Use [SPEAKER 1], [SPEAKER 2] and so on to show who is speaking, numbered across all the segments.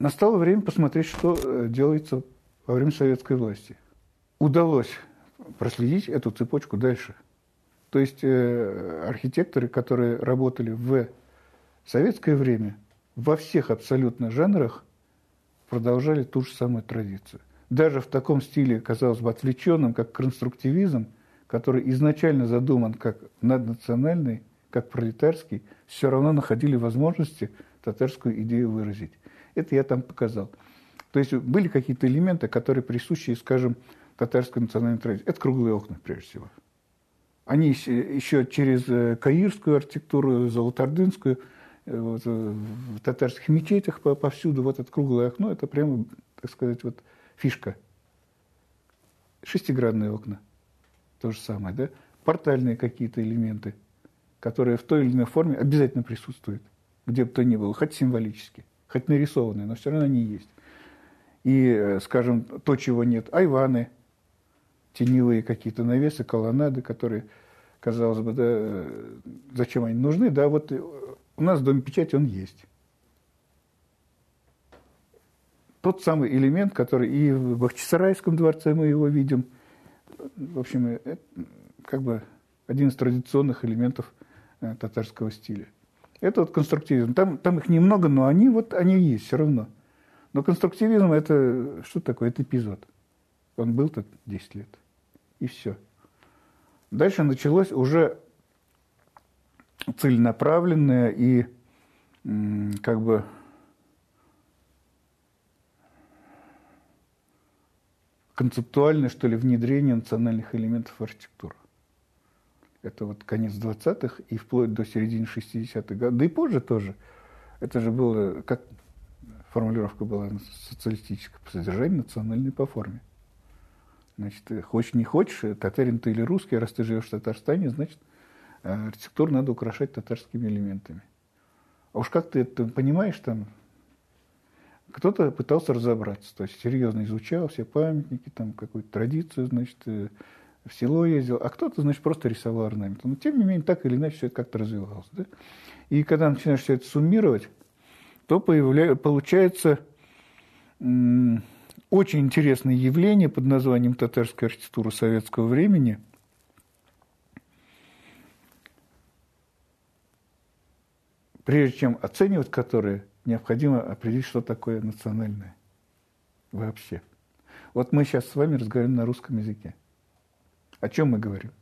[SPEAKER 1] настало время посмотреть, что э, делается во время советской власти. Удалось проследить эту цепочку дальше. То есть э, архитекторы, которые работали в советское время, во всех абсолютно жанрах продолжали ту же самую традицию. Даже в таком стиле, казалось бы, отвлеченном, как конструктивизм, который изначально задуман как наднациональный, как пролетарский, все равно находили возможности татарскую идею выразить. Это я там показал. То есть были какие-то элементы, которые присущи, скажем, татарской национальной традиции. Это круглые окна, прежде всего. Они еще через э, каирскую архитектуру, золотардынскую, э, вот, э, в татарских мечетях повсюду вот это круглое окно, это прямо, так сказать, вот фишка. Шестигранные окна. То же самое, да? Портальные какие-то элементы, которые в той или иной форме обязательно присутствуют, где бы то ни было, хоть символически, хоть нарисованные, но все равно они есть. И, скажем, то, чего нет, айваны – теневые какие-то навесы, колоннады, которые, казалось бы, да, зачем они нужны, да, вот у нас в Доме печати он есть. Тот самый элемент, который и в Бахчисарайском дворце мы его видим, в общем, это как бы один из традиционных элементов э, татарского стиля. Это вот конструктивизм. Там, там их немного, но они вот они есть все равно. Но конструктивизм это что такое? Это эпизод. Он был так 10 лет. И все. Дальше началось уже целенаправленное и как бы концептуальное, что ли, внедрение национальных элементов в архитектуру. Это вот конец 20-х и вплоть до середины 60-х годов, да и позже тоже. Это же было, как формулировка была социалистическая, по содержанию национальной по форме. Значит, хочешь не хочешь, татарин ты или русский, раз ты живешь в Татарстане, значит, э, архитектуру надо украшать татарскими элементами. А уж как ты это понимаешь, там кто-то пытался разобраться, то есть серьезно изучал все памятники, там какую-то традицию, значит, э, в село ездил, а кто-то, значит, просто рисовал орнамент. Но тем не менее, так или иначе, все это как-то развивалось. Да? И когда начинаешь все это суммировать, то появля... получается очень интересное явление под названием татарская архитектура советского времени. Прежде чем оценивать которые, необходимо определить, что такое национальное вообще. Вот мы сейчас с вами разговариваем на русском языке. О чем мы говорим?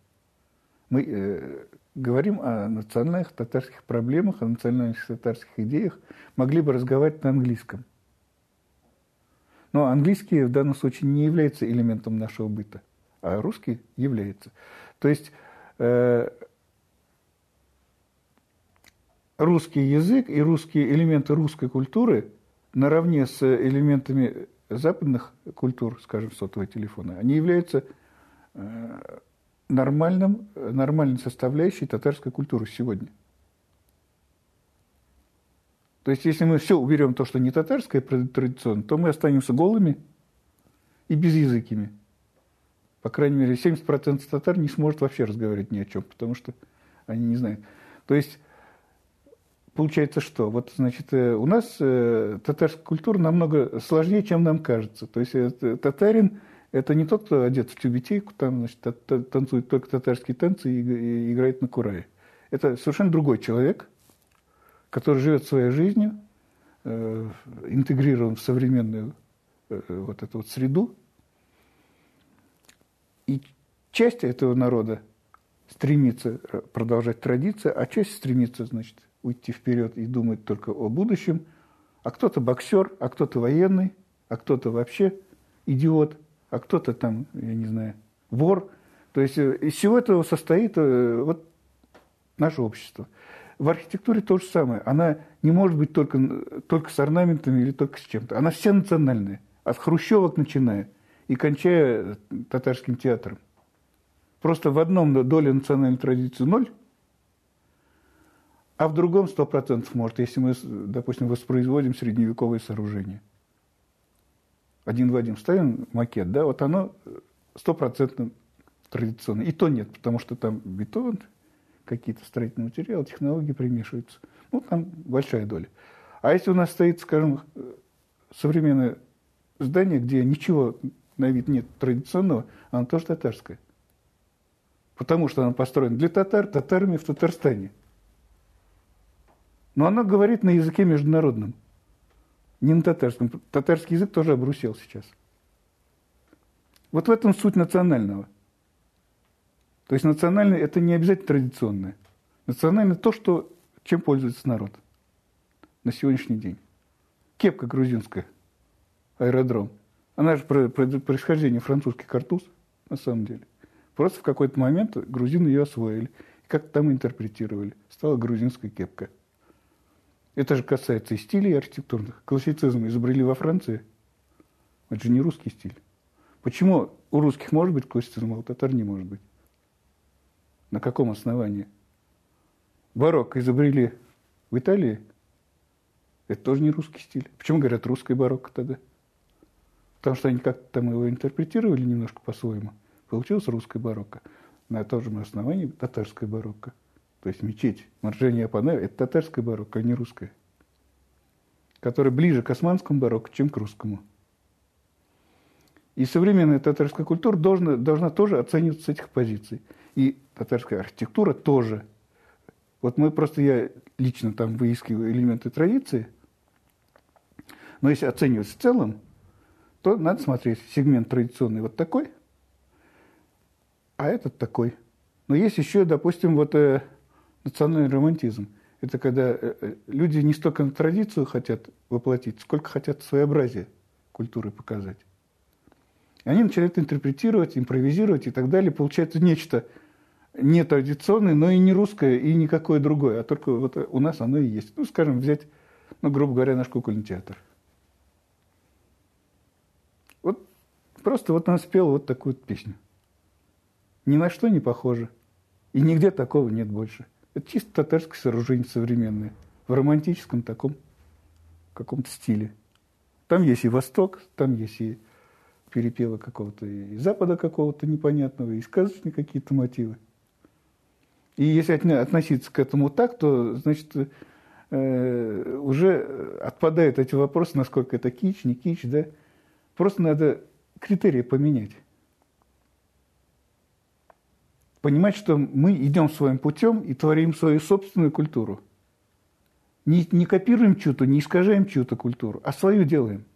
[SPEAKER 1] Мы э, говорим о национальных татарских проблемах, о национальных татарских идеях. Могли бы разговаривать на английском – но английский в данном случае не является элементом нашего быта, а русский является. То есть э, русский язык и русские элементы русской культуры наравне с элементами западных культур, скажем, сотового телефона, они являются нормальным, нормальной составляющей татарской культуры сегодня. То есть, если мы все уберем то, что не татарское традиционно, то мы останемся голыми и безязыкими. По крайней мере, 70% татар не сможет вообще разговаривать ни о чем, потому что они не знают. То есть, получается что? Вот, значит, э, у нас э, татарская культура намного сложнее, чем нам кажется. То есть, татарин – это не тот, кто одет в тюбетейку, там, значит, танцует только татарские танцы и играет на курае. Это совершенно другой человек – который живет своей жизнью, э, интегрирован в современную э, вот эту вот среду. И часть этого народа стремится э, продолжать традиции, а часть стремится, значит, уйти вперед и думать только о будущем. А кто-то боксер, а кто-то военный, а кто-то вообще идиот, а кто-то там, я не знаю, вор. То есть из всего этого состоит вот наше общество. В архитектуре то же самое. Она не может быть только, только с орнаментами или только с чем-то. Она вся национальная. От хрущевок начиная и кончая татарским театром. Просто в одном доля национальной традиции ноль, а в другом сто процентов может, если мы, допустим, воспроизводим средневековые сооружения. Один в один ставим макет, да, вот оно стопроцентно традиционное. И то нет, потому что там бетон, какие-то строительные материалы, технологии примешиваются. Ну, там большая доля. А если у нас стоит, скажем, современное здание, где ничего на вид нет традиционного, оно тоже татарское. Потому что оно построено для татар, татарами в Татарстане. Но оно говорит на языке международном, не на татарском. Татарский язык тоже обрусел сейчас. Вот в этом суть национального. То есть национальное – это не обязательно традиционное. Национальное – то, что, чем пользуется народ на сегодняшний день. Кепка грузинская, аэродром. Она же про, про происхождение французский картуз, на самом деле. Просто в какой-то момент грузины ее освоили. И как-то там интерпретировали. Стала грузинская кепка. Это же касается и стилей архитектурных. Классицизм изобрели во Франции. Это же не русский стиль. Почему у русских может быть классицизм, а у татар не может быть? На каком основании? Барокко изобрели в Италии. Это тоже не русский стиль. Почему говорят русское барокко тогда? Потому что они как-то там его интерпретировали немножко по-своему. Получилось русское барокко. На том же основании татарское барокко. То есть мечеть Маржения Апане – это татарское барокко, а не русское. Которое ближе к османскому барокко, чем к русскому. И современная татарская культура должна, должна тоже оцениваться с этих позиций. И татарская архитектура тоже. Вот мы просто, я лично там выискиваю элементы традиции, но если оценивать в целом, то надо смотреть сегмент традиционный вот такой, а этот такой. Но есть еще, допустим, вот э, национальный романтизм. Это когда э, э, люди не столько традицию хотят воплотить, сколько хотят своеобразие культуры показать. И они начинают интерпретировать, импровизировать и так далее. Получается нечто не традиционное, но и не русское, и никакое другое. А только вот у нас оно и есть. Ну, скажем, взять, ну, грубо говоря, наш кукольный театр. Просто вот он спел вот такую вот песню. Ни на что не похоже. И нигде такого нет больше. Это чисто татарское сооружение современное. В романтическом таком каком-то стиле. Там есть и Восток, там есть и перепевы какого-то, и Запада какого-то непонятного, и сказочные какие-то мотивы. И если относиться к этому так, то, значит, э, уже отпадают эти вопросы, насколько это кич, не кич, да. Просто надо критерии поменять. Понимать, что мы идем своим путем и творим свою собственную культуру. Не, не копируем чью-то, не искажаем чью-то культуру, а свою делаем.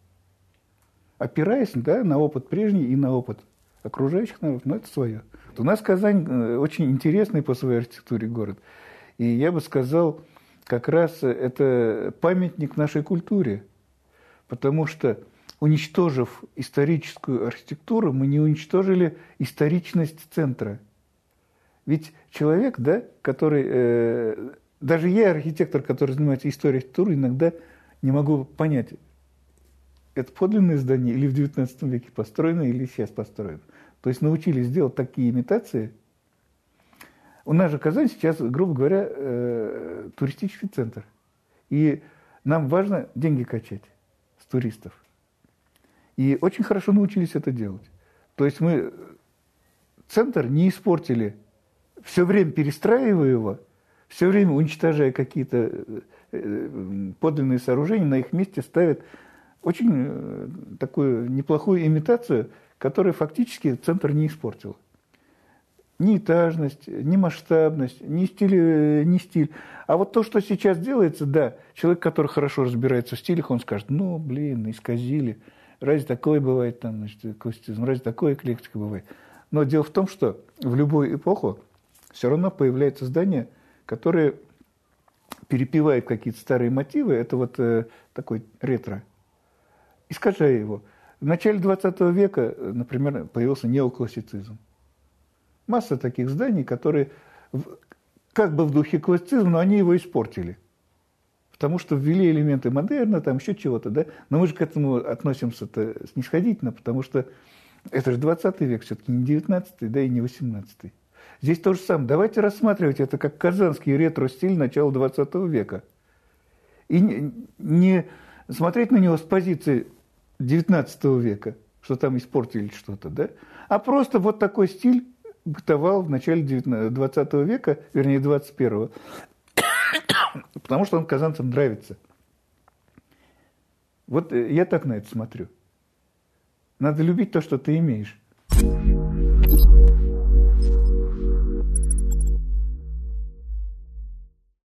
[SPEAKER 1] Опираясь да, на опыт прежний и на опыт окружающих народов, но это свое. У нас Казань э, очень интересный по своей архитектуре город. И я бы сказал, как раз это памятник нашей культуре. Потому что уничтожив историческую архитектуру, мы не уничтожили историчность центра. Ведь человек, да, который, э, даже я, архитектор, который занимается историей архитектуры, иногда не могу понять, это подлинное здание или в XIX веке построено, или сейчас построено. То есть научились делать такие имитации. У нас же Казань сейчас, грубо говоря, э, туристический центр. И нам важно деньги качать с туристов. И очень хорошо научились это делать. То есть мы центр не испортили, все время перестраивая его, все время уничтожая какие-то э, э, подлинные сооружения, на их месте ставят очень э, такую неплохую имитацию, которая фактически центр не испортила. Ни этажность, ни масштабность, ни стиль, ни стиль. А вот то, что сейчас делается, да, человек, который хорошо разбирается в стилях, он скажет, ну, блин, исказили. Разве такое бывает там, значит, классицизм, разве такое эклектика бывает? Но дело в том, что в любую эпоху все равно появляется здание, которое перепевает какие-то старые мотивы, это вот э, такой ретро, искажая его. В начале 20 века, например, появился неоклассицизм. Масса таких зданий, которые как бы в духе классицизма, но они его испортили. Потому что ввели элементы модерна, там еще чего-то, да, но мы же к этому относимся-то снисходительно, потому что это же 20 век, все-таки не 19 да и не 18 Здесь то же самое. Давайте рассматривать это как казанский ретро-стиль начала 20 века. И не, смотреть на него с позиции 19 века, что там испортили что-то, да, а просто вот такой стиль бытовал в начале 20 века, вернее 21 Потому что он казанцам нравится. Вот я так на это смотрю. Надо любить то, что ты имеешь.